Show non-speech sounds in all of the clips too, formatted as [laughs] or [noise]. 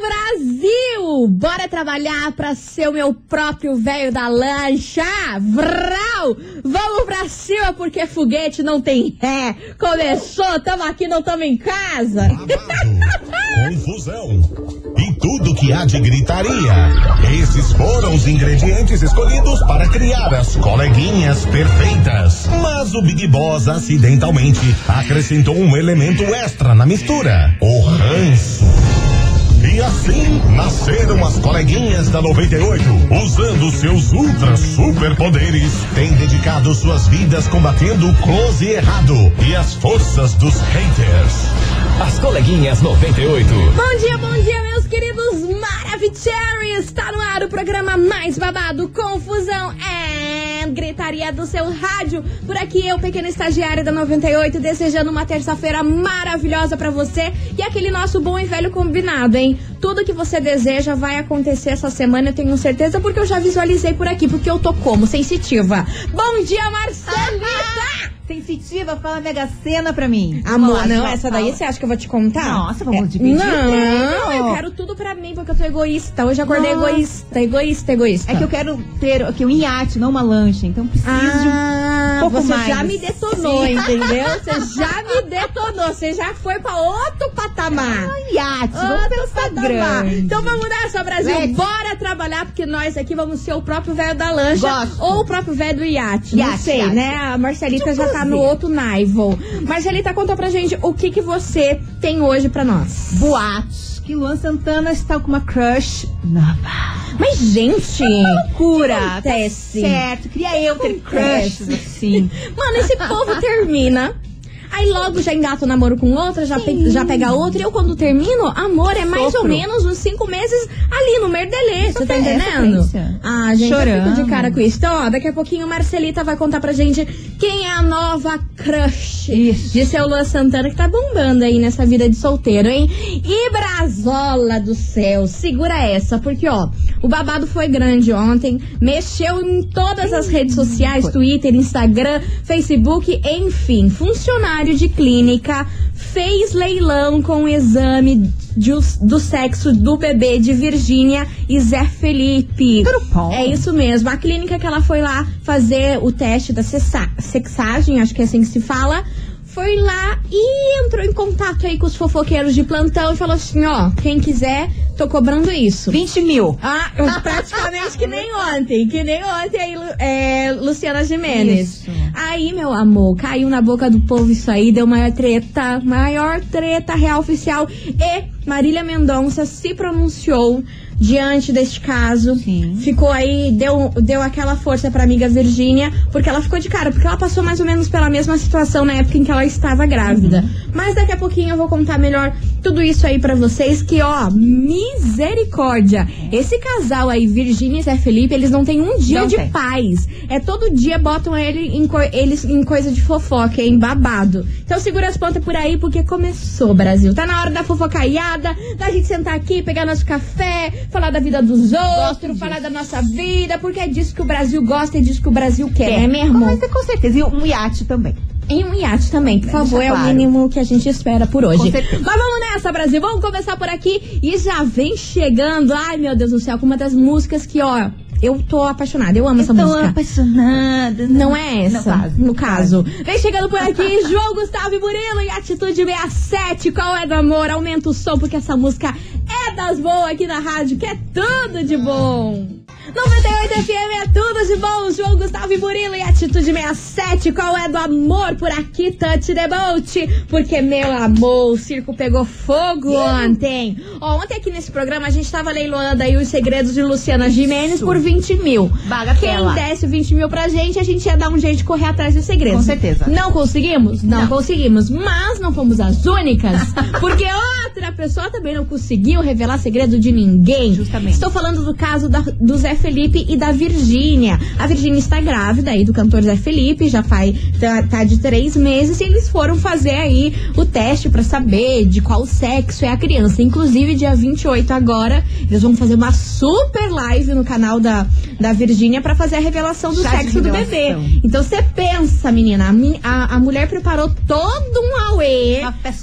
Brasil! Bora trabalhar pra ser o meu próprio velho da lancha! Vrau! Vamos pra cima porque foguete não tem ré! Começou, tamo aqui, não tamo em casa! confusão e tudo que há de gritaria. Esses foram os ingredientes escolhidos para criar as coleguinhas perfeitas. Mas o Big Boss acidentalmente acrescentou um elemento extra na mistura: o ranço. E assim nasceram as coleguinhas da 98, usando seus ultra superpoderes, têm dedicado suas vidas combatendo o close errado e as forças dos haters. As coleguinhas 98. Bom dia, bom dia, queridos Maravicheries! Está no ar o programa mais babado, Confusão é gritaria do seu rádio. Por aqui eu, pequena estagiária da 98, desejando uma terça-feira maravilhosa para você e aquele nosso bom e velho combinado, hein? Tudo que você deseja vai acontecer essa semana, eu tenho certeza, porque eu já visualizei por aqui, porque eu tô como? Sensitiva. Bom dia, Marcelita! Sensitiva, fala Mega Sena pra mim. Amor, Fala, não, fala, essa daí fala. você acha que eu vou te contar? Nossa, vamos É, dividir Não, prêmio. eu quero tudo pra mim, porque eu tô egoísta. Hoje eu acordei Nossa. egoísta, egoísta, egoísta. É que eu quero ter aqui um iate, não uma lancha, então preciso de um Ah, pouco você mais. já me detonou, Sim. entendeu? [laughs] Você já me detonou, você já foi pra outro patamar. iate. Vamos Outro patamar. grande. Então vamos nessa, Brasil. Let's. Bora trabalhar, porque nós aqui vamos ser o próprio velho da lancha Gosto. ou o próprio velho do iate. não Iate, sei, iate. né? A Marcelita já eu tá no outro nivel. Marcelita, conta pra gente o que, que você tem hoje pra nós. Boatos que Luan Santana está com uma crush nova. Mas, gente, Loucura. acontece? Tá certo. Queria eu ter crushes assim. [laughs] Mano, esse povo termina. Aí logo já engata o namoro com outra, já, pe- já pega outra. E eu, quando termino, amor, é mais ou Sofro. menos uns cinco meses ali no merdelê. Você tá entendendo? Ah, gente, eu fico Chorando. de cara com isso. Então, ó, daqui a pouquinho Marcelita vai contar pra gente quem é a nova crush Isso. de seu Luan Santana que tá bombando aí nessa vida de solteiro, hein? E Brasola do céu, segura essa, porque ó, o babado foi grande ontem, mexeu em todas as redes sociais. Twitter, Instagram, Facebook, enfim, funcionário de clínica fez leilão com o exame de do sexo do bebê de Virgínia e Zé Felipe. É isso mesmo. A clínica que ela foi lá fazer o teste da sexa- sexagem, acho que é assim que se fala, foi lá e entrou em contato aí com os fofoqueiros de plantão e falou assim: ó, quem quiser, tô cobrando isso. 20 mil. Ah, praticamente que nem ontem, que nem ontem aí, é, Luciana Jimenez. Isso. Aí, meu amor, caiu na boca do povo isso aí, deu maior treta, maior treta real oficial. E Marília Mendonça se pronunciou diante deste caso. Sim. Ficou aí, deu, deu aquela força pra amiga Virgínia, porque ela ficou de cara, porque ela passou mais ou menos pela mesma situação na época em que ela estava grávida. Mas daqui a pouquinho eu vou contar melhor tudo isso aí pra vocês, que ó, misericórdia. Esse casal aí, Virgínia e Zé Felipe, eles não têm um dia Não de tem. paz. É todo dia botam ele em eles em coisa de fofoca, em babado. Então segura as pontas por aí, porque começou, Brasil. Tá na hora da fofocaiada, da gente sentar aqui, pegar nosso café, falar da vida dos outros, falar da nossa vida, porque é disso que o Brasil gosta e disso que o Brasil quer, né mesmo? Mas é com certeza. E um iate também. E um iate também, por favor, é o claro. mínimo que a gente espera por hoje. Mas vamos nessa, Brasil. Vamos começar por aqui e já vem chegando. Ai, meu Deus do céu, com uma das músicas que, ó, eu tô apaixonada. Eu amo essa Tô música. apaixonada. Não é essa, Não, no caso. Vem chegando por aqui, [laughs] João Gustavo e Murilo e Atitude 67. Qual é do amor? Aumenta o som, porque essa música é das boas aqui na rádio, que é tudo de bom. 98 FM é tudo de bom. João Gustavo e Murilo e Atitude 67. Qual é do amor por aqui, Touch the Boat? Porque, meu amor, o circo pegou fogo ontem. Ó, ontem aqui nesse programa a gente tava leiloando aí os segredos de Luciana Gimenez Isso. por 20 mil. Bagatela. Quem desse 20 mil pra gente, a gente ia dar um jeito de correr atrás dos segredos. Com certeza. Não conseguimos? Não, Não. conseguimos. Mas não fomos as únicas. [laughs] porque outra pessoa também não conseguiu revelar segredo de ninguém. Justamente. Estou falando do caso da- do Zé Felipe e da Virgínia. A Virgínia está grávida aí do cantor Zé Felipe, já faz tá, tá de três meses e eles foram fazer aí o teste pra saber de qual sexo é a criança. Inclusive, dia 28 agora, eles vão fazer uma super live no canal da, da Virgínia pra fazer a revelação do Chá sexo do bebê. Então você pensa, menina, a, a, a mulher preparou todo um auê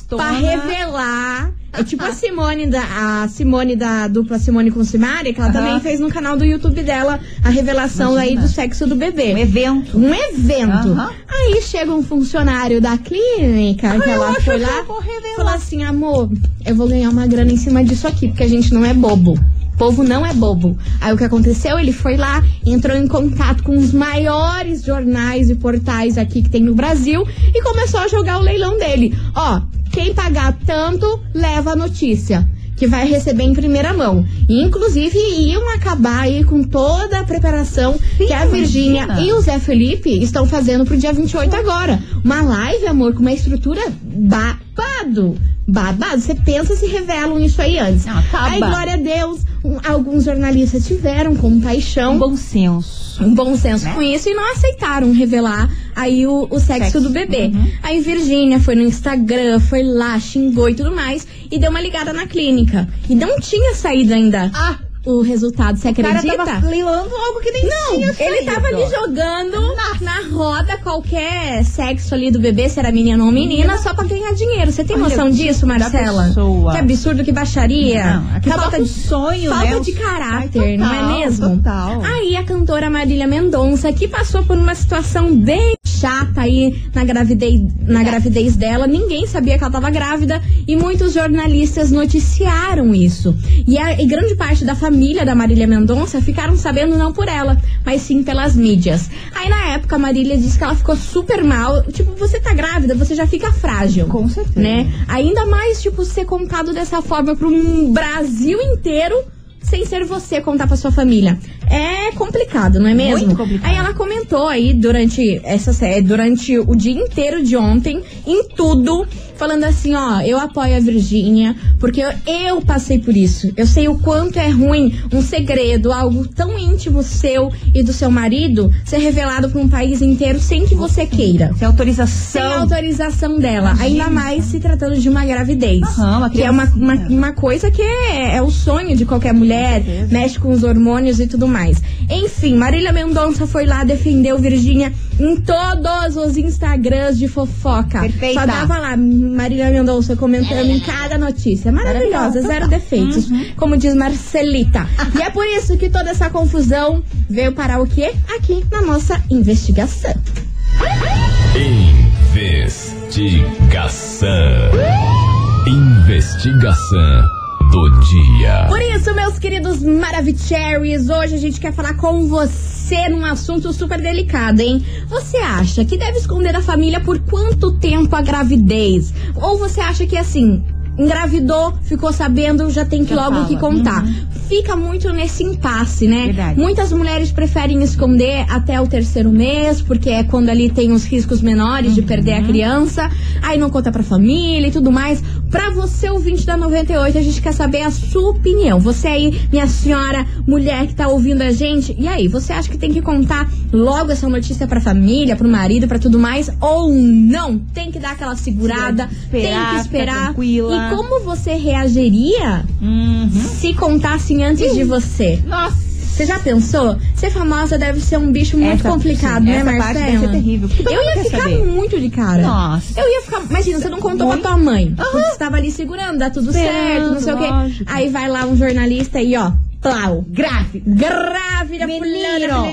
pra revelar É tipo a Simone da a Simone da dupla Simone com Simaria, que ela Aham. também fez no canal do YouTube dela a revelação Imagina. aí do sexo do bebê. Um evento. Um evento. Aham. Aí chega um funcionário da clínica que eu ela foi que lá revelar. falou assim, amor, eu vou ganhar uma grana em cima disso aqui, porque a gente não é bobo. O povo não é bobo. Aí o que aconteceu? Ele foi lá, entrou em contato com os maiores jornais e portais aqui que tem no Brasil e começou a jogar o leilão dele. Ó, quem pagar tanto, leva a notícia. Que vai receber em primeira mão. E, inclusive, iam acabar aí com toda a preparação que a Virgínia e o Zé Felipe estão fazendo pro dia 28 agora. Uma live, amor, com uma estrutura babado. Babado. Você pensa se revelam isso aí antes. Não, acaba. Aí, glória a Deus, um- alguns jornalistas tiveram compaixão Um bom senso. um bom senso Né? com isso e não aceitaram revelar aí o, o sexo, Sexo, do bebê. uhum. Aí Virgínia foi no Instagram, foi lá, xingou e tudo mais e deu uma ligada na clínica. E não tinha saído ainda Ah, o resultado, você o cara acredita? tava leilando algo que nem Não, tinha ele saído. tava ali jogando na roda qualquer sexo ali do bebê, se era menino ou menina, só pra ganhar dinheiro. Você tem noção disso, Marcela? Que absurdo, que baixaria. Não, que acaba falta de sonho, falta né? de caráter, Ai, não é total, mesmo? total. Aí a cantora Marília Mendonça, que passou por uma situação bem chata aí na gravidez, na gravidez dela, ninguém sabia que ela estava grávida e muitos jornalistas noticiaram isso. E, a, e grande parte da família da Marília Mendonça ficaram sabendo não por ela, mas sim pelas mídias. Aí na época a Marília disse que ela ficou super mal. Tipo, você tá grávida, você já fica frágil Com certeza. né? Ainda mais, tipo, ser contado dessa forma para um Brasil inteiro sem ser você contar pra sua família. É complicado, não é mesmo? Muito complicado. Aí ela comentou aí durante essa durante o dia inteiro de ontem, em tudo, falando assim, ó, eu apoio a Virgínia, porque eu, eu passei por isso. Eu sei o quanto é ruim um segredo, algo tão íntimo seu e do seu marido ser revelado para um país inteiro sem que você queira Sem sem autorização. autorização dela. Ainda mais se tratando de uma gravidez. Aham, uma que é uma, uma, uma coisa que é, é o sonho de qualquer mulher, certeza. mexe com os hormônios e tudo mais. Enfim, Marília Mendonça foi lá, defendeu Virgínia em todos os Instagrams de fofoca. Perfeita. Só dava lá Marília Mendonça comentando em cada notícia. Maravilhosa, zero defeitos. Como diz Marcelita. e é por isso que toda essa confusão veio parar o quê? Aqui na nossa investigação. Investigação. Investigação do dia. Por isso, meus queridos Maravicheries, hoje a gente quer falar com você num assunto super delicado, hein? Você acha que deve esconder da família por quanto tempo a gravidez? Ou você acha que assim, engravidou, ficou sabendo, já tem que Já logo fala. que contar? Fica muito nesse impasse, né? Verdade. Muitas mulheres preferem esconder até o terceiro mês, porque é quando ali tem os riscos menores de perder a criança, aí não conta pra família e tudo mais. Pra você, ouvinte da 98, a gente quer saber a sua opinião. Você aí, minha senhora, mulher que tá ouvindo a gente, e aí, você acha que tem que contar logo essa notícia pra família, pro marido, pra tudo mais? Ou não? Tem que dar aquela segurada, Esperar, tem que esperar. tranquila. E como você reagiria Uhum. se contassem antes de você? Nossa. Você já pensou? Ser famosa deve ser um bicho muito Essa- complicado, sim, né, essa parte deve ser terrível, Eu ia ficar saber. muito de cara. Nossa. Eu ia ficar. Imagina, você não contou Muito. pra tua mãe. Você estava ali segurando, dá tudo Esperando, certo, não sei o quê. lógico. Aí vai lá um jornalista e, ó, plau. Grávida, Menino. fulana.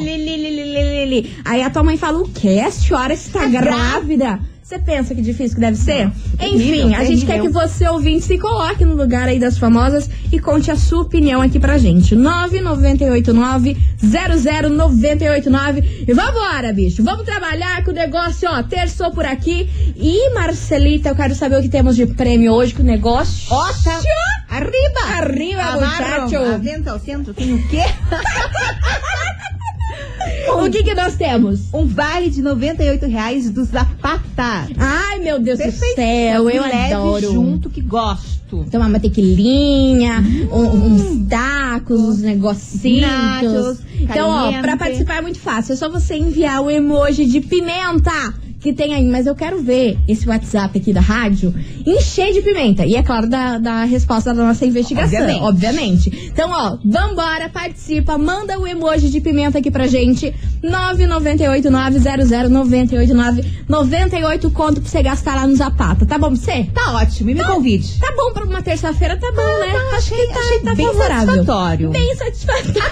Aí a tua mãe fala: o quê? A senhora está Tá grávida? Você pensa que difícil que deve ser? Enfim, terrível, a gente quer que terrível. você, ouvinte, se coloque no lugar aí das famosas e conte a sua opinião aqui pra gente. 9989-00989. E vambora, bicho. Vamos trabalhar que o negócio, ó, terçou por aqui. E, Marcelita, eu quero saber o que temos de prêmio hoje, que o negócio... Tá- Arriba. Arriba, Amarram. muchacho. Aventa ao centro tem o quê? [laughs] O que que nós temos? Um vale de 98 reais do Zapata. Ai, meu Deus do Perfeito. céu, eu Leve adoro. junto que gosto. Tomar uma tequilinha, um- uns tacos, uns negocinhos. Nachos, então, ó, pra participar é muito fácil. É só você enviar o emoji de pimenta. Que tem aí, mas eu quero ver esse WhatsApp aqui da rádio encher de pimenta. E é claro, da, da resposta da nossa investigação, Obviamente. obviamente. Então, ó, vambora, participa, manda o emoji de pimenta aqui pra gente. 998900989 98 conto pra você gastar lá no Zapata. Tá bom pra você? Tá ótimo, e me convide. Tá bom pra uma terça-feira, tá bom, né? Acho que tá, achei tá bem favorável. satisfatório. Bem satisfatório. [laughs]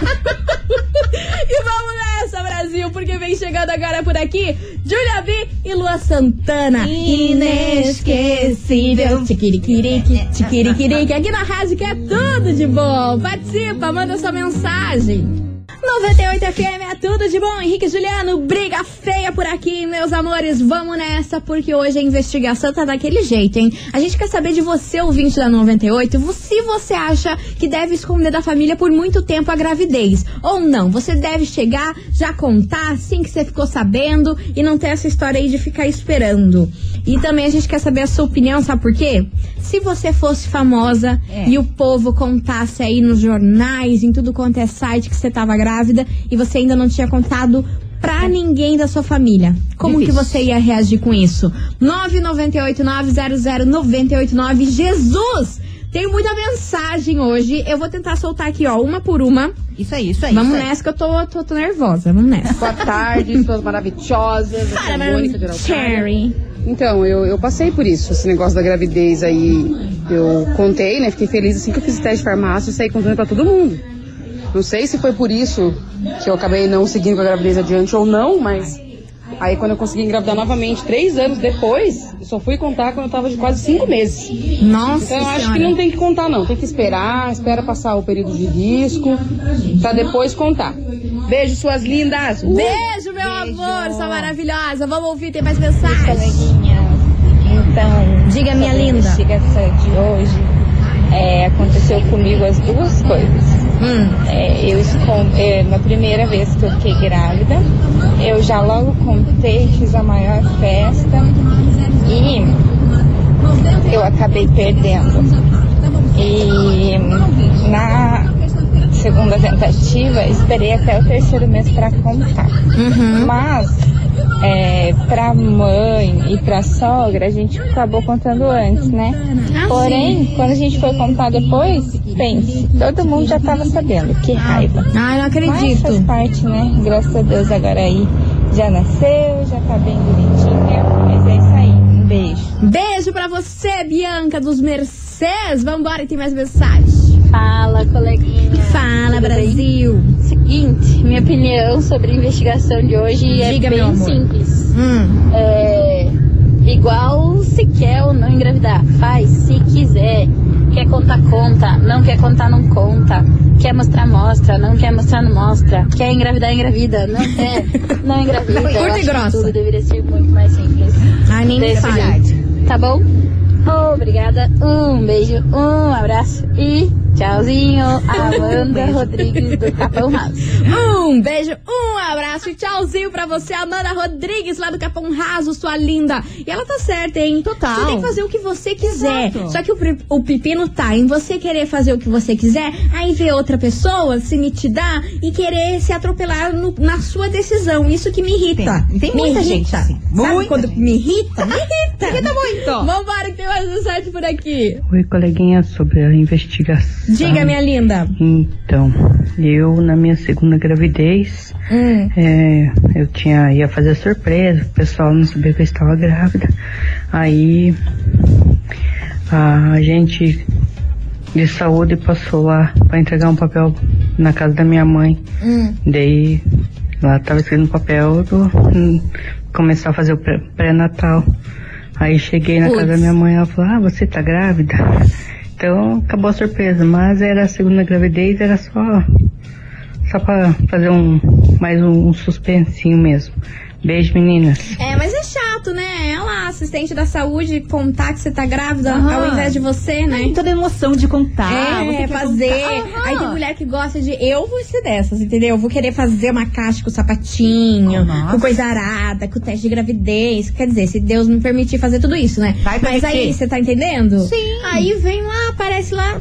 e vamos nessa, Brasil, porque vem chegando agora por aqui Julia B e Lua Santana. Inesquecível. Tiquiriquirique, tiquiriquirique. Aqui na rádio que é tudo de bom. Participa, manda sua mensagem. 98 FM é tudo de bom. Henrique Juliano, briga feia por aqui, meus amores. Vamos nessa, porque hoje a investigação tá daquele jeito, hein? A gente quer saber de você, ouvinte da 98, vo- se você acha que deve esconder da família por muito tempo a gravidez. Ou não, você deve chegar, já contar assim que você ficou sabendo e não ter essa história aí de ficar esperando. E também a gente quer saber a sua opinião, sabe por quê? Se você fosse famosa É. e o povo contasse aí nos jornais, em tudo quanto é site que você tava grávida e você ainda não tinha contado pra ninguém da sua família. Como Difícil. que você ia reagir com isso? 998-900-989. Jesus! Tem muita mensagem hoje. Eu vou tentar soltar aqui, ó, uma por uma. Isso aí, isso aí. Vamos isso aí. nessa que eu tô, tô, tô nervosa. Vamos nessa. Boa tarde, suas maravilhosas. Aqui é a Mônica de Araucária. Cherry. Então, eu, eu passei por isso, esse negócio da gravidez aí. Eu contei, né? Fiquei feliz assim que eu fiz o teste de farmácia e saí contando pra todo mundo. Não sei se foi por isso que eu acabei não seguindo com a gravidez adiante ou não, mas aí quando eu consegui engravidar novamente, três anos depois, eu só fui contar quando eu tava de quase cinco meses. Nossa Então eu acho senhora. que não tem que contar não, tem que esperar, espera passar o período de risco, pra depois contar. Beijo, suas lindas! Uh! Beijo, meu amor, sua maravilhosa. Vamos ouvir, tem mais mensagem. coleguinhas. Então, Diga, minha sobre a linda. investigação de hoje, é, aconteceu comigo as duas coisas. Hum. É, eu escon- é, na primeira vez que eu fiquei grávida, eu já logo contei, fiz a maior festa e eu acabei perdendo. E na segunda tentativa, esperei até o terceiro mês para contar. Uhum. Mas é, pra mãe e pra sogra a gente acabou contando antes, né? Ah, Porém, quando a gente foi contar depois, pense, todo mundo já tava sabendo, que raiva. Ai, não Mas faz acredito. parte, né? Graças a Deus agora aí já nasceu, já tá bem bonitinha. Mas é isso aí, um beijo. Beijo pra você, Bianca dos Mercedes. Vambora, tem mais mensagem. Fala, coleguinha. Fala, Tudo bem? Brasil. Seguinte, minha opinião sobre a investigação de hoje é Diga, meu bem amor. simples. Hum. É igual se quer ou não engravidar. Faz se quiser. Quer contar, conta. Não quer contar, não conta. Quer mostrar, mostra. Não quer mostrar, não mostra. Quer engravidar, engravida. Não [laughs] quer, não engravida. Curta e grossa. tudo deveria ser muito mais simples. Ai, nem Desse. Tá bom? Obrigada. Um beijo, um abraço e tchauzinho. [laughs] Amanda Rodrigues do Capão Raso. Um beijo, um abraço e tchauzinho pra você, Amanda Rodrigues, lá do Capão Raso, sua linda. E ela tá certa, hein? Total. Você tem que fazer o que você quiser. Exato. Só que o, o pepino tá em você querer fazer o que você quiser, aí ver outra pessoa se mitidar e querer se atropelar no- na sua decisão. Isso que me irrita. Tem- tem me muita irrita. gente assim. Sabe Muita quando gente. me irrita? Me irrita. [laughs] Irrita muito. Vambora que tem mais mensagem por aqui. Oi, coleguinha, sobre a investigação. Diga, minha linda. Então, eu na minha segunda gravidez, Hum. é, eu tinha ia fazer surpresa, o pessoal não sabia que eu estava grávida. Aí a gente de saúde passou lá para entregar um papel na casa da minha mãe. Hum. Daí lá estava escrito no papel do hum, começar a fazer o pré- pré-natal. Aí cheguei na Puts. casa da minha mãe, ela falou, ah, você tá grávida? Então acabou a surpresa, mas era a segunda gravidez, era só só pra fazer um mais um, um suspensinho mesmo. Beijo, meninas. É, mas é chato, né? Ela, assistente da saúde, contar que você tá grávida Aham. ao invés de você, né? Tem toda a emoção de contar. É, quer fazer. contar. Aí tem mulher que gosta de. Eu vou ser dessas, entendeu? Eu vou querer fazer uma caixa com sapatinho, Nossa. com coisa arada, com teste de gravidez. Quer dizer, se Deus me permitir fazer tudo isso, né? Vai Mas aí, você tá entendendo? Sim. Aí vem lá, aparece lá.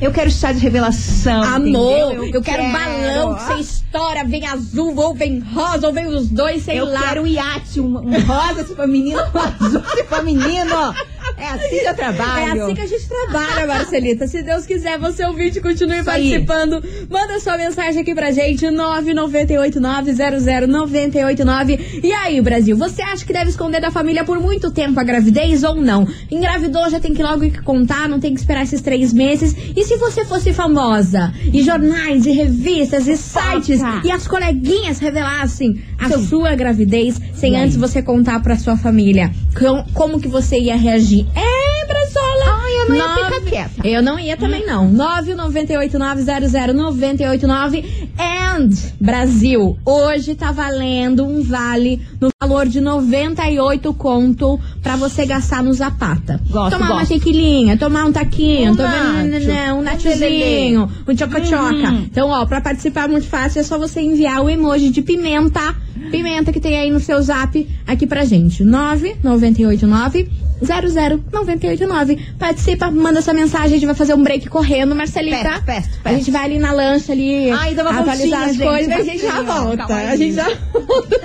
Eu quero chá de revelação. Amor, entendeu? eu, quero, balão que você estoura, vem azul, ou vem rosa, ou vem os dois, sei Eu lá. Quero um iate, um, um rosa, pra menino, [laughs] um adulto pra menino. É assim que eu É trabalho. assim que a gente trabalha, Marcelita. Se Deus quiser, você ouvinte, continue Isso aí. participando. Manda sua mensagem aqui pra gente, 998900989. E aí, Brasil, você acha que deve esconder da família por muito tempo a gravidez ou não? Engravidou, já tem que logo ir contar, não tem que esperar esses três meses. E se você fosse famosa? E jornais, e revistas, e sites, e as coleguinhas revelassem a sua gravidez sem antes você contar pra sua família? Com- Como que você ia reagir? É, Brasola! Ai, eu não ia Nove- ficar quieta. Eu não ia também, não. 998900989. And Brasil, hoje tá valendo um vale no valor de 98 conto pra você gastar no Zapata. Gosto, tomar uma gosto. tequilinha, tomar um taquinho, Um tomar um um nachozinho, um choca-choca. Uhum. Então, ó, pra participar é muito fácil, é só você enviar o emoji de pimenta, pimenta que tem aí no seu zap aqui pra gente. 9989 00989. Participa, manda sua mensagem, a gente vai fazer um break correndo, Marcelita. Peço, peço, A gente vai ali na lancha ali, atualizar as voltinha, coisas, gente, a gente já volta. A gente já volta.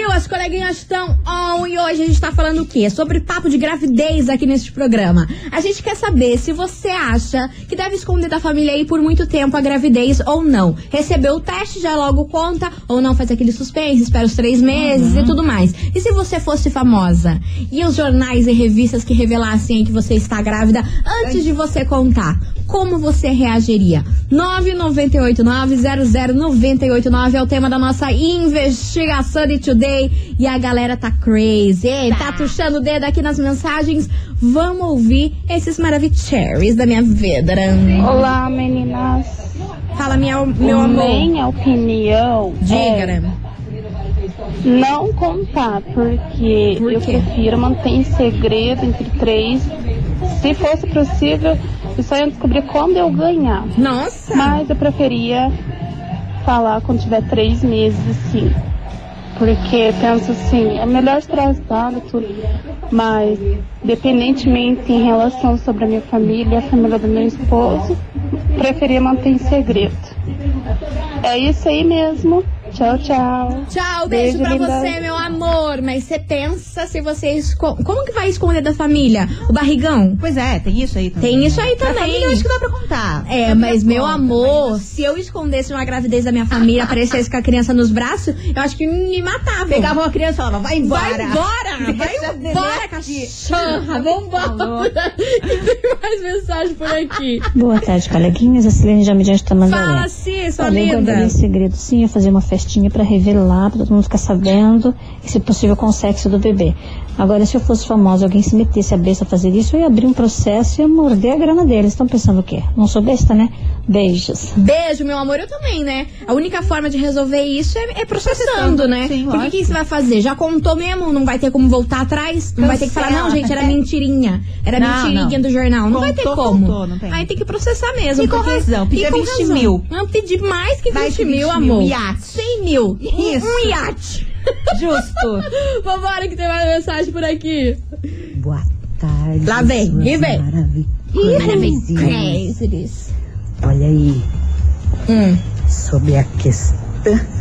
Brasil! As coleguinhas estão on e hoje a gente tá falando o quê? Sobre papo de gravidez aqui neste programa. A gente quer saber se você acha que deve esconder da família aí por muito tempo a gravidez ou não. Recebeu o teste, já logo conta, ou não faz aquele suspense, espera os três meses e tudo mais. E se você fosse famosa? E os jornais e revistas que revelassem que você está grávida antes de você contar? Como você reagiria? 998900989 é o tema da nossa investigação de today. E a galera tá crazy? Tá puxando o dedo aqui nas mensagens. Vamos ouvir esses maravilhosos da minha vida. Olá, meninas. Fala, minha, meu amor. Minha opinião Diga, é né? não contar, porque Por eu prefiro manter em segredo entre três. Se fosse possível, eu só ia descobrir quando eu ganhar. Nossa! Mas eu preferia falar quando tiver três meses, assim. Porque penso assim, é melhor resultado, tudo. Mas, independentemente em relação sobre a minha família a família do meu esposo, preferia manter em segredo. É isso aí mesmo. Tchau, tchau. Tchau, beijo, pra linda. você, meu amor. Mas você pensa se você esco... Como que vai esconder da família? O barrigão? Pois é, tem isso aí também. Tem isso aí Pra também. família eu acho que dá pra contar. É, mas meu conta, amor, mas- se eu escondesse uma gravidez da minha família, [laughs] aparecesse com a criança nos braços, eu acho que me matava. Pegava uma criança e falava, vai embora. Vai embora! [laughs] Vai embora, cachorra! Vambora! [laughs] E tem mais mensagem por aqui. Boa tarde, coleguinhas. A Silene já me diante da Mandaré. Fala, Cis, sua Olha, eu linda. em segredo sim, ia fazer uma festinha pra revelar, pra todo mundo ficar sabendo, e se possível com o sexo do bebê. Agora, se eu fosse famosa, alguém se metesse a besta a fazer isso, eu ia abrir um processo e ia morder a grana deles. Estão pensando o quê? Não sou besta, né? Beijos. Beijo, meu amor, eu também, né? A única forma de resolver isso é, é processando, né? Sim, Porque o que você vai fazer? Já contou mesmo? Não vai ter como voltar atrás? Não vai ter que falar, não, Cancela. gente, era mentirinha. Era Não, mentirinha não. do jornal. Não vai ter Contou, como. contou, não tem. Aí tem que processar mesmo. E com razão, pedir e com 20 razão. mil. Não, pedir mais que 20, Mais que mil, 20 amor. mil, iate. 100 mil. Um- Isso. Um iate. Justo. [laughs] Vambora que tem mais mensagem por aqui. Boa tarde. Lá vem, e vem. maravilhosas. Olha aí, Hum, sobre a questão.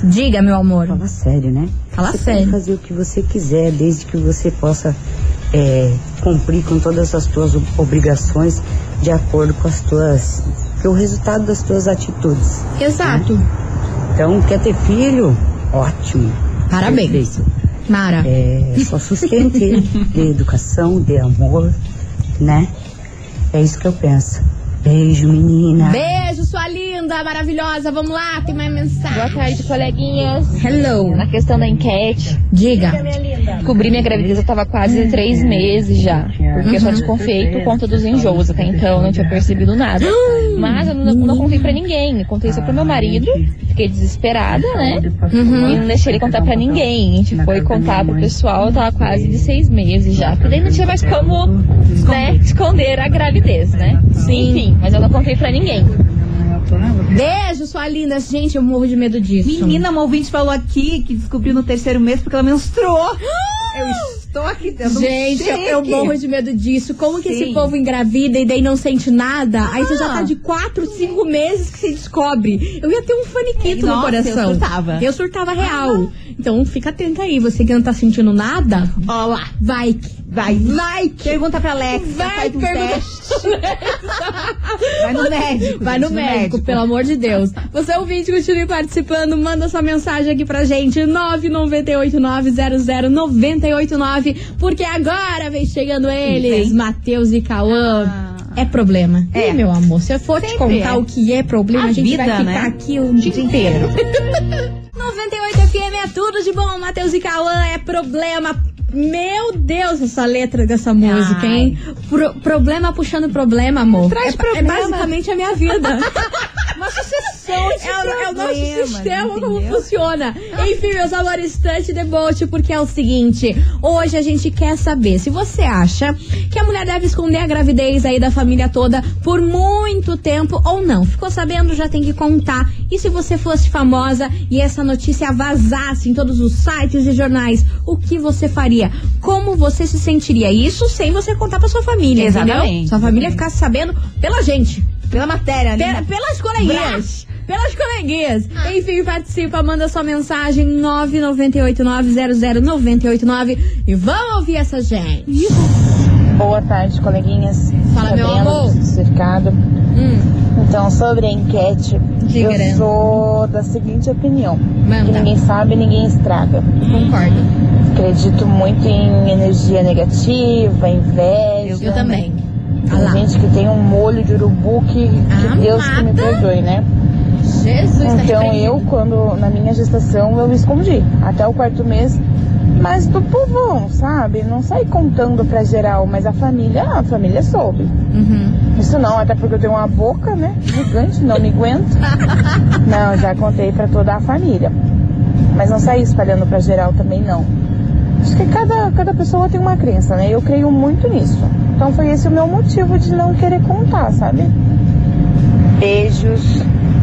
diga, meu amor. Fala sério, né? Fala você sério. pode fazer o que você quiser, desde que você possa é, cumprir com todas as suas ob- obrigações de acordo com as tuas. com o resultado das tuas atitudes. Exato. Então, quer ter filho? Ótimo. Parabéns. Perfeito. Mara. É, só sustente [laughs] dê educação, dê amor, né? É isso que eu penso. Beijo, menina. Beijo, sua linda, maravilhosa. Vamos lá, tem mais mensagem. Boa tarde, coleguinhas. Hello. Na questão da enquete, Diga. descobri minha gravidez, eu tava quase três meses já. Porque eu só desconfiei por conta dos enjoos. Até então eu não tinha percebido nada. Mas eu não, não contei pra ninguém. Eu contei isso pro meu marido. Fiquei desesperada, né? E não deixei ele contar pra ninguém. A gente foi contar pro pessoal, eu tava quase de seis meses já. Porque daí não tinha mais como, né, esconder a gravidez, né? Sim. Enfim, mas eu não contei pra ninguém. Beijo, sua linda. Gente, eu morro de medo disso. Menina, uma ouvinte falou aqui que descobriu no terceiro mês porque ela menstruou. Eu Estou aqui dando Gente, eu, eu morro de medo disso. Como que esse povo engravida e daí não sente nada? Aí você já Ah. tá de 4, 5 meses que você descobre. Eu ia ter um faniquito no Nossa, coração. eu surtava. Eu surtava real. Então fica atenta aí. Você que não tá sentindo nada, Ó lá, vai. vai. Vai. Pergunta pra Alexa, Vai faz um. [laughs] Vai no médico. Vai no gente, médico, pelo amor de Deus. Você ouvinte, continue participando. Manda sua mensagem aqui pra gente. 998900989. Porque agora vem chegando eles. Matheus e Cauã. Ah. É problema. É. Ih, meu amor, se eu for te Sempre contar é. o que é problema, a, A gente vai vida, ficar né? aqui o dia inteiro. 98 FM é tudo de bom. Matheus e Cauã é problema. Meu Deus, essa letra dessa música, hein? Pro- problema puxando problema, amor. Traz é, problema. é basicamente a minha vida. [laughs] Uma sucessão de É, o- é o nosso sistema, como entendeu? funciona. Enfim, meus amores, estante deboche, porque é o seguinte: hoje a gente quer saber se você acha que a mulher deve esconder a gravidez aí da família toda por muito tempo ou não. Ficou sabendo, já tem que contar. E se você fosse famosa e essa notícia vazasse em todos os sites e jornais, o que você faria? Como você se sentiria? Isso sem você contar pra sua família, entendeu? Exatamente. Sua família ficasse sabendo pela gente. Pela matéria, né? Pe- pelas coleguinhas. Pelas coleguinhas. Ah. Enfim, participa, manda sua mensagem 998900989 e vamos ouvir essa gente. Boa tarde, coleguinhas. Fala, meu Sabrina, amor. do Cercado. Hum, Então, sobre a enquete, Diga, eu sou da seguinte opinião. Que manda. ninguém sabe, ninguém estraga. Concordo. Acredito muito em energia negativa, inveja. Eu também. Tem gente que tem um molho de urubu que, que Deus que me perdoe, né? Jesus, tá Então repreendido. eu, quando na minha gestação, eu escondi até o quarto mês, mas do povão, sabe? Não saí contando pra geral, mas a família, a família soube. Uhum. Isso não, até porque eu tenho uma boca, né? Gigante, não me aguento. [laughs] Não, já contei pra toda a família. Mas não saí espalhando pra geral também não. Acho que cada, cada pessoa tem uma crença, né? Eu creio muito nisso. Então foi esse o meu motivo de não querer contar, sabe? Beijos.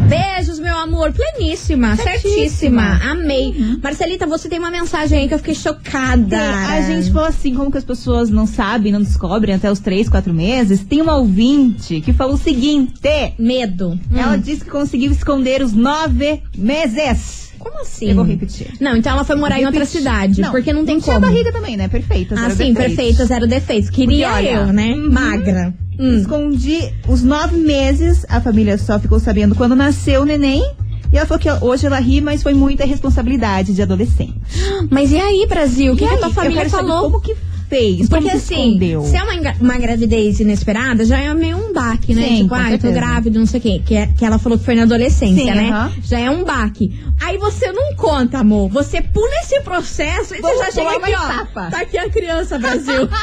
Beijos, meu amor. Pleníssima, certíssima. Amei. Marcelita, você tem uma mensagem aí que eu fiquei chocada. A gente falou assim, como que as pessoas não sabem, não descobrem até os três, quatro meses. Tem uma ouvinte que falou o seguinte: Medo. ela Hum. disse que conseguiu esconder os nove meses. Como assim? Eu vou repetir. Não, então ela foi morar em outra cidade, Não, porque não tem tinha como. barriga também, né? Perfeita. Ah, zero sim, defeitos. perfeita, zero defeitos. Queria Porque, olha, eu, né? uhum. Magra. Hum. Escondi os nove meses, a família só ficou sabendo quando nasceu o neném. E ela falou que hoje ela ri, mas foi muita responsabilidade de adolescente. [gasps] Mas e aí, Brasil? O que, que a tua família falou? Como que fez? Porque assim, se é uma, uma gravidez inesperada, já é meio um baque, né? Sim, tipo, ah, eu tô certeza. grávida, não sei o quê. Que, é- que ela falou que foi na adolescência, Sim, né? aham. Já é um baque. Aí você não conta, amor. Você pula esse processo e você já chega aqui, ó. etapa. Tá aqui a criança, Brasil. [laughs]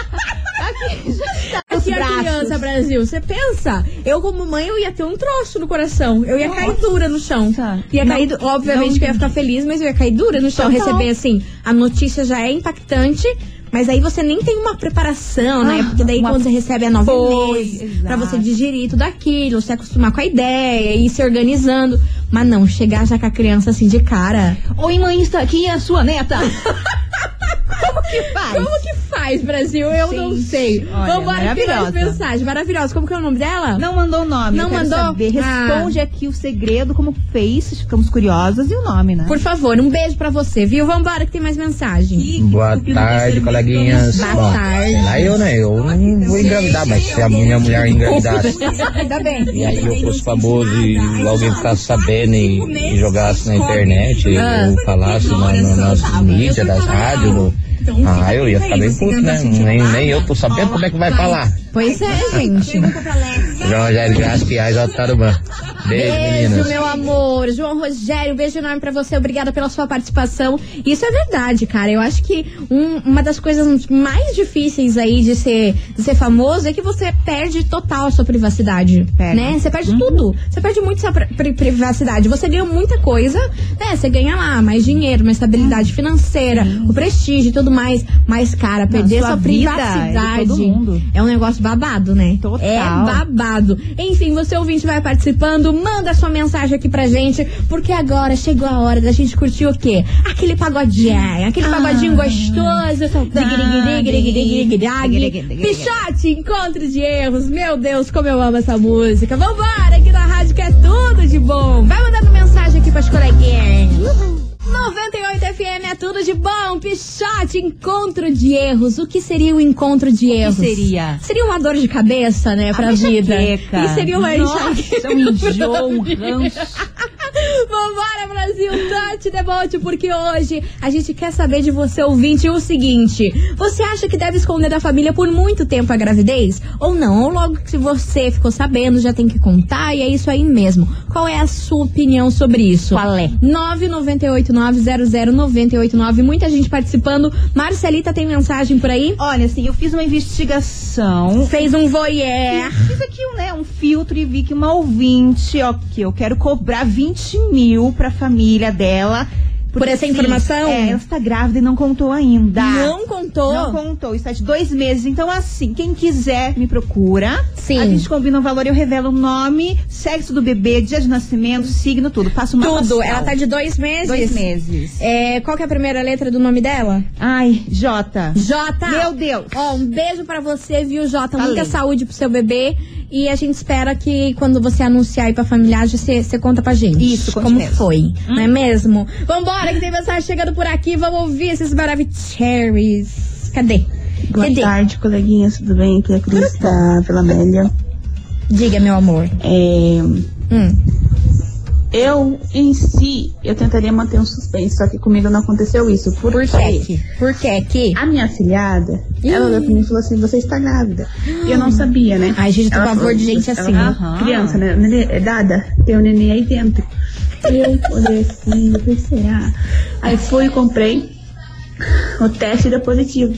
Aqui, já tá aqui os a braços. criança, Brasil. Você pensa, eu como mãe, eu ia ter um troço no coração. Eu ia cair dura no chão. Nossa. Ia Não, cair, obviamente não- que eu ia ficar feliz, mas eu ia cair dura no chão. Total. Receber, assim, a notícia já é impactante. Mas aí você nem tem uma preparação, né? Ah, Porque daí uma- quando você recebe a meses, exato. pra você digerir tudo aquilo, se acostumar com a ideia, ir se organizando. Mas não, chegar já com a criança assim de cara. Oi, mãe, está aqui a sua neta. [laughs] como que faz? Como que faz, Brasil? Eu não Gente, sei. olha, Vambora, que mais maravilhosa. mensagem. Maravilhosa. Como que é o nome dela? Não mandou o nome. Não mandou? Saber. Ah. Responde aqui o segredo, como fez, ficamos curiosas, e o nome, né? Por favor, um beijo pra você, viu? Vambora que tem mais mensagem. Boa tarde, coleguinhas. Boa Bom, tarde. lá eu, né? Eu não vou engravidar, mas se a minha mulher engravidasse Ainda bem. e aí eu fosse famoso e alguém ficasse sabendo e, e jogasse na internet, ou falasse na, na, nas mídias, das rádios, no- ah, eu ia ficar bem puto, né? Nem, nem eu tô sabendo como é que vai falar. Pois é, gente. João Rogério Gaspiais, Altarubã. Beijo, Beijo, meninas. meu amor. João Rogério, beijo enorme pra você. Obrigada pela sua participação. Isso é verdade, cara. Eu acho que um- uma das coisas mais difíceis aí de ser, de ser famoso é que você perde total a sua privacidade. Perde. Né? Você perde tudo. Você perde muito sua pri- pri- privacidade. Você ganha muita coisa, né? Você ganha lá mais dinheiro, mais estabilidade financeira, o prestígio e tudo mais. Mas, cara, perder sua sua vida é de privacidade todo mundo. é um negócio babado, né? Total. É babado. Enfim, você ouvinte vai participando, manda sua mensagem aqui pra gente, porque agora chegou a hora da gente curtir o quê? Aquele pagodinho, aquele pagodinho gostoso. Pichote, encontro de erros. Meu Deus, como eu amo essa música. Vambora, aqui na rádio que é tudo de bom. Vai mandando mensagem aqui pras coleguinhas. 98 FM é tudo de bom. Pichote, encontro de erros. O que seria o encontro de erros? seria? Seria uma dor de cabeça, né, pra uma vida. E seria uma Nossa, enxaqueca. um enjoo, um ranço. Vambora, Brasil, Tante Debote, porque hoje a gente quer saber de você, ouvinte, o seguinte: você acha que deve esconder da família por muito tempo a gravidez? Ou não? Ou logo que você ficou sabendo, já tem que contar e é isso aí mesmo. Qual é a sua opinião sobre isso? Qual é? 998900989. Muita gente participando. Marcelita tem mensagem por aí? Olha, assim, eu fiz uma investigação. Fez um voyeur. Fiz aqui um, né, um filtro e vi que uma ouvinte, ó, que eu quero cobrar 20 mil pra família dela. Por essa informação? É, ela está grávida e não contou ainda. Não contou? Não contou, está de dois meses. Então, assim, quem quiser me procura. Sim. A gente combina o valor, eu revelo o nome, sexo do bebê, dia de nascimento, signo, tudo. Passo uma Tudo. Ela tá de dois meses? Dois meses. É, qual que é a primeira letra do nome dela? Ai, Jota. Jota. Meu Deus. Ó, um beijo pra você, viu, Jota? Falei. Muita saúde pro seu bebê. E a gente espera que quando você anunciar aí pra familiar, você, você conta pra gente. Isso, Como mesmo. foi, não é mesmo? Vambora, que tem mensagem chegando por aqui. Vamos ouvir esses maravilhosos. Cadê? Boa Cadê? tarde, coleguinhas, tudo bem? Aqui é a Cris da Vila Amélia. Diga, meu amor. É, Hum. Eu, em si, eu tentaria manter um suspense, só que comigo não aconteceu isso. Por, Por quê? que? Por que que? A minha afilhada, ela olhou pra mim e falou assim, você está grávida. E eu não sabia, né? Ai, gente, Ela falou, de gente ela- assim. Aham. Criança, né? É dada, tem um neném aí dentro. Eu olhei assim, eu falei, será? Aí fui e comprei o teste deu positivo.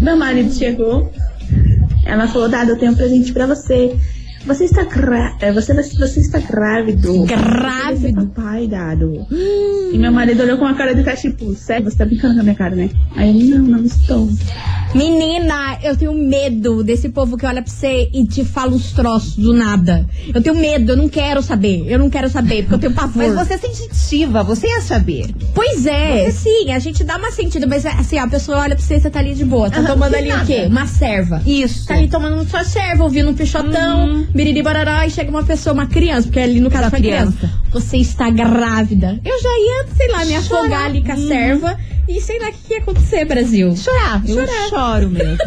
Meu marido chegou, ela falou, Dada, eu tenho um presente pra você. Você está gra... é, você, você está grávido. Grávido? Ser papai, Dado. E meu marido olhou com uma cara de cara, tipo, sério, você tá brincando com a minha cara, né? Aí ele, não, não estou. Menina, eu tenho medo desse povo que olha pra você e te fala uns troços do nada. Eu tenho medo, eu não quero saber. Eu não quero saber, porque eu tenho pavor. Mas você é sensitiva, você ia saber. Pois é, sim, a gente dá uma sentida, mas assim, a pessoa olha pra você e você tá ali de boa. Tá Aham, tomando ali tem o quê? nada. Uma serva. Isso. Tá ali tomando sua serva, ouvindo um pichotão, biriri barará, e chega uma pessoa, uma criança, porque ali no caso Uma foi criança. criança. Você está grávida. Eu já ia, sei lá, me Chorar. afogar ali com a serva e sei lá o que, que ia acontecer, Brasil. Chorar. Eu Chorar. choro mesmo.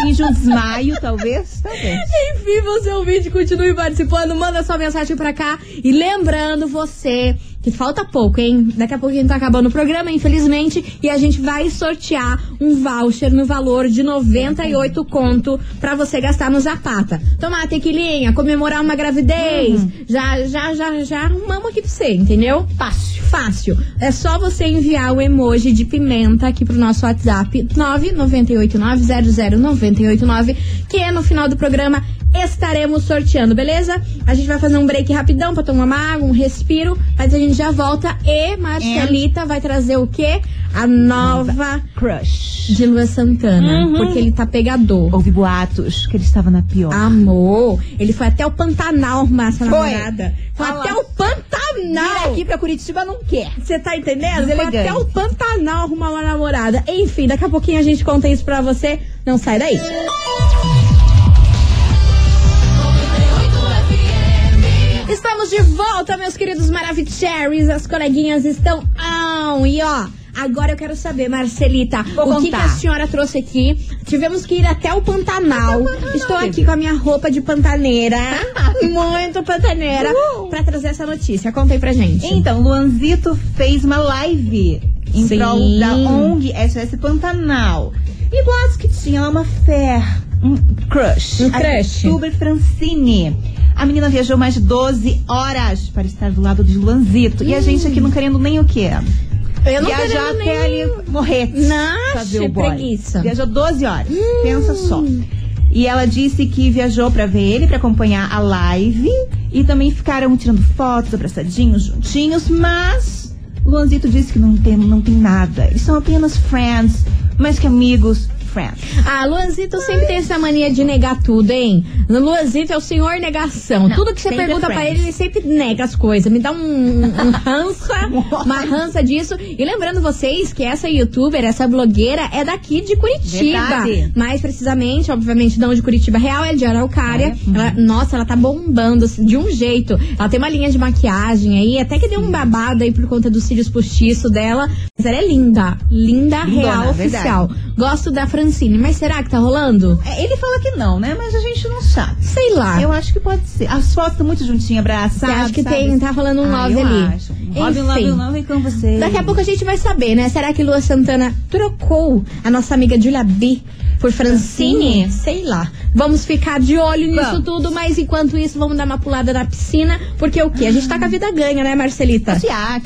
Finge um desmaio, talvez. Talvez. Enfim, você ouvinte, continue participando, manda sua mensagem pra cá. E lembrando você que falta pouco, hein? Daqui a pouco a gente tá acabando o programa, infelizmente, e a gente vai sortear um voucher no valor de 98 conto pra você gastar no Zapata. Tomar tequilinha, comemorar uma gravidez, já, já, já, já arrumamos aqui pra você, entendeu? Fácil. Fácil. É só você enviar o emoji de pimenta aqui pro nosso WhatsApp 998900989, que é no final do programa estaremos sorteando, beleza? A gente vai fazer um break rapidão pra tomar uma água, um respiro, mas a gente já volta e Marcelita vai trazer o quê? A nova Crush. de Lua Santana, Uhum. porque ele tá pegador. Houve boatos que ele estava na pior. Amor, ele foi até o Pantanal Foi. namorada. Foi Fala. até o Pantanal. Vir aqui pra Curitiba não quer. Você tá entendendo? Foi Deselegante. até o Pantanal arrumar uma namorada. Enfim, daqui a pouquinho a gente conta isso pra você. Não sai daí. Estamos de volta, meus queridos Maravicheries. As coleguinhas estão on. E ó, agora eu quero saber, Marcelita, Vou o que, que a senhora trouxe aqui? Tivemos que ir até o Pantanal. Estou aqui com a minha roupa de pantaneira. [laughs] muito pantaneira. Pra trazer essa notícia. Conta aí pra gente. Então, Luanzito fez uma live em Sim. prol da ONG SOS Pantanal. E boatos que tinha uma fé, um crush. Um A crush. youtuber Francine. A menina viajou mais de 12 horas para estar do lado de Luanzito. E a gente aqui não querendo nem o quê? Eu não Viajar até nem- ali morrer. Nossa, o boy. preguiça. Hum. Viajou 12 horas. Pensa só. E ela disse que viajou pra ver ele, pra acompanhar a live. E também ficaram tirando fotos, abraçadinhos, juntinhos. Mas Luanzito disse que não tem, não tem nada. Eles são apenas friends, mais que amigos. Friends. Ah, Luanzito sempre tem essa mania de negar tudo, hein? Luanzito é o senhor negação. Não, tudo que você sempre pergunta pra ele, ele sempre nega as coisas. Me dá um, um [laughs] rança, uma rança disso. E lembrando vocês que essa youtuber, essa blogueira, é daqui de Curitiba. Verdade. Mais precisamente, obviamente, não de Curitiba Real, é de Araucária. Ela- nossa, ela tá bombando de um jeito. Ela tem uma linha de maquiagem aí, até que deu um babado aí por conta dos cílios postiços dela. Mas ela é linda. Linda, Lindona, real, verdade. oficial. Gosto da Francine, mas será que tá rolando? É, ele fala que não, né? Mas a gente não sabe. Sei lá. Eu acho que pode ser. As fotos estão muito juntinhas, abraçadas. Acha que sabe? tem, tá rolando um Ah, love eu ali? Acho. Love, love, Enfim. love com você. Daqui a pouco a gente vai saber, né? Será que Lua Santana trocou a nossa amiga Julia B por Francine? Sei lá. Vamos ficar de olho nisso Vamos. tudo, mas enquanto isso, vamos dar uma pulada na piscina, porque o quê? A gente tá com a vida ganha, né, Marcelita? Se acha.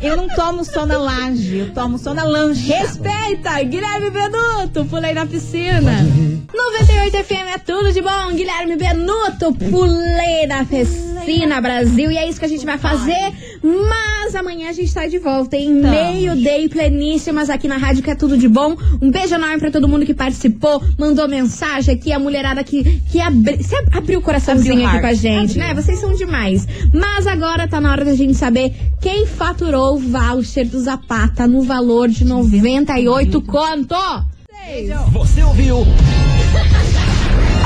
Eu não tomo só na laje, eu tomo só na lancha. Respeita! Guilherme Benuto, pulei na piscina. 98 FM é tudo de bom. Guilherme Benuto, pulei na piscina, Brasil. E é isso que a gente vai fazer. Mas amanhã a gente tá de volta, em Então. meio day pleníssimas aqui na rádio, que é tudo de bom. Um beijo enorme pra todo mundo que participou, mandou mensagem aqui, a mulherada que, que abri, abriu o coraçãozinho Abriu aqui com a gente, Abriu. né? Vocês são demais. Mas agora tá na hora da gente saber quem faturou o voucher do Zapata no valor de 98 conto. Você ouviu?